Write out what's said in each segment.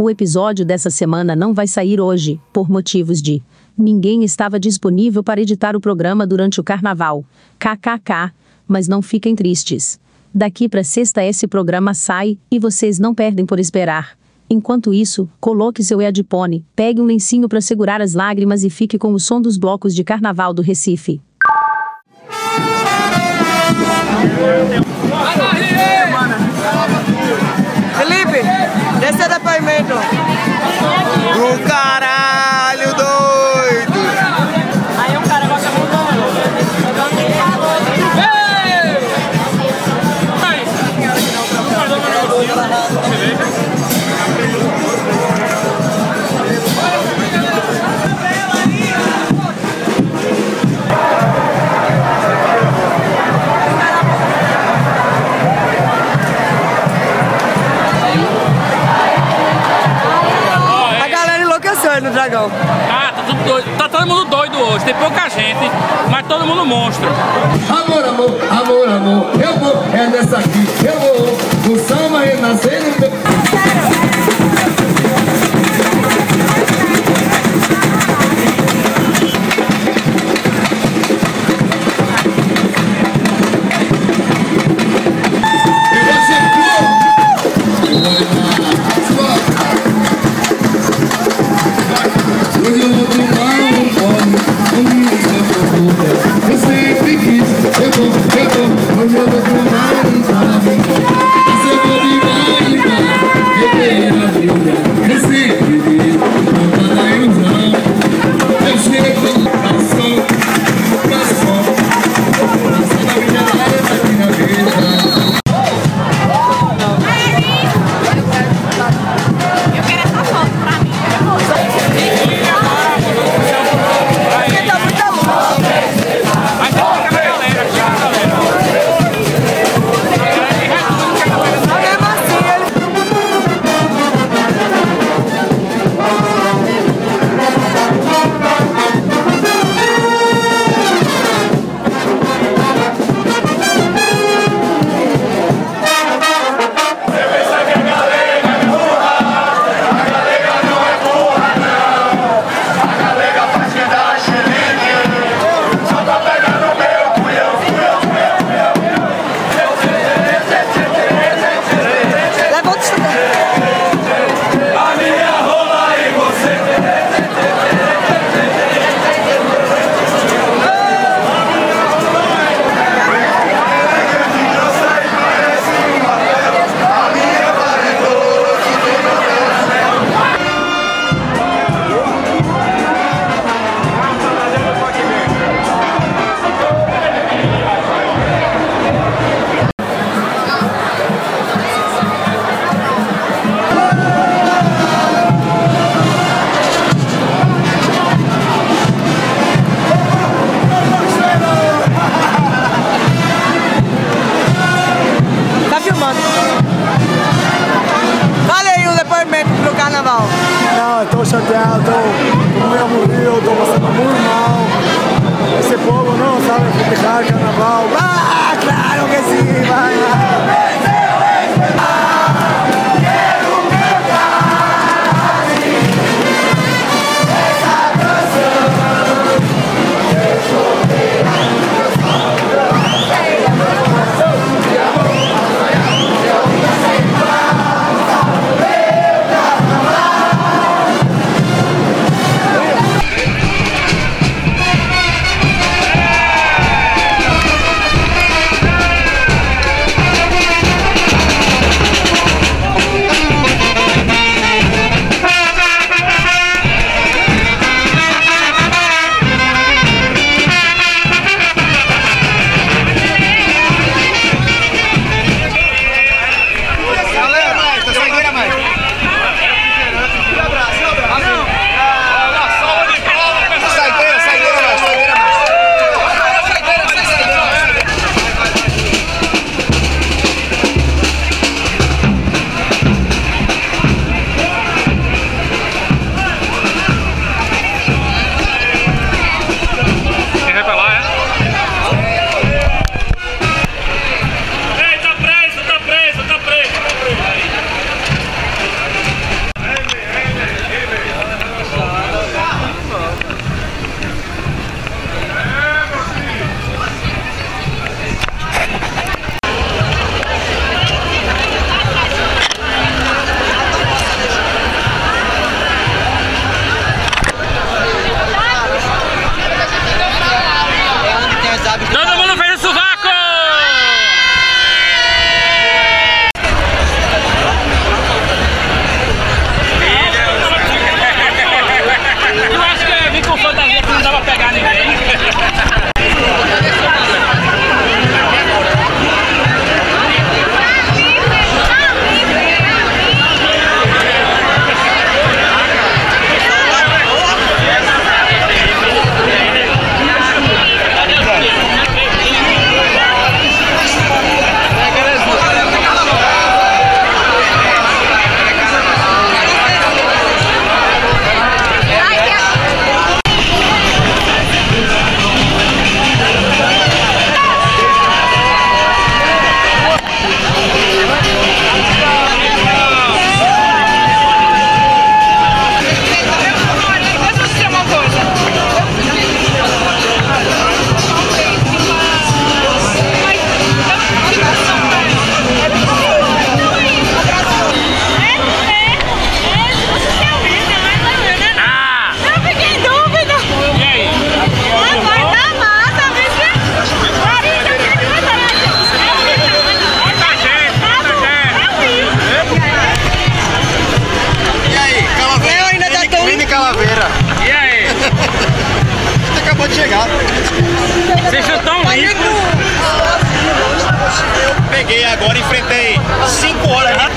O episódio dessa semana não vai sair hoje, por motivos de. Ninguém estava disponível para editar o programa durante o carnaval. KKK. Mas não fiquem tristes. Daqui para sexta esse programa sai, e vocês não perdem por esperar. Enquanto isso, coloque seu headphone, pegue um lencinho para segurar as lágrimas e fique com o som dos blocos de carnaval do Recife. Felipe, You got it. Tem pouca gente, mas todo mundo monstro. Amor, amor, amor, amor, eu vou, é nessa aqui, Obrigado. Vocês já estão limpos. Peguei agora, enfrentei 5 horas. Né?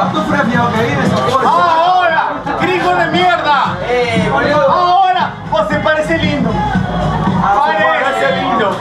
¡Ah, ahora, tú gringo de mierda. Eh. Ahora, vos te parece lindo. Parece lindo.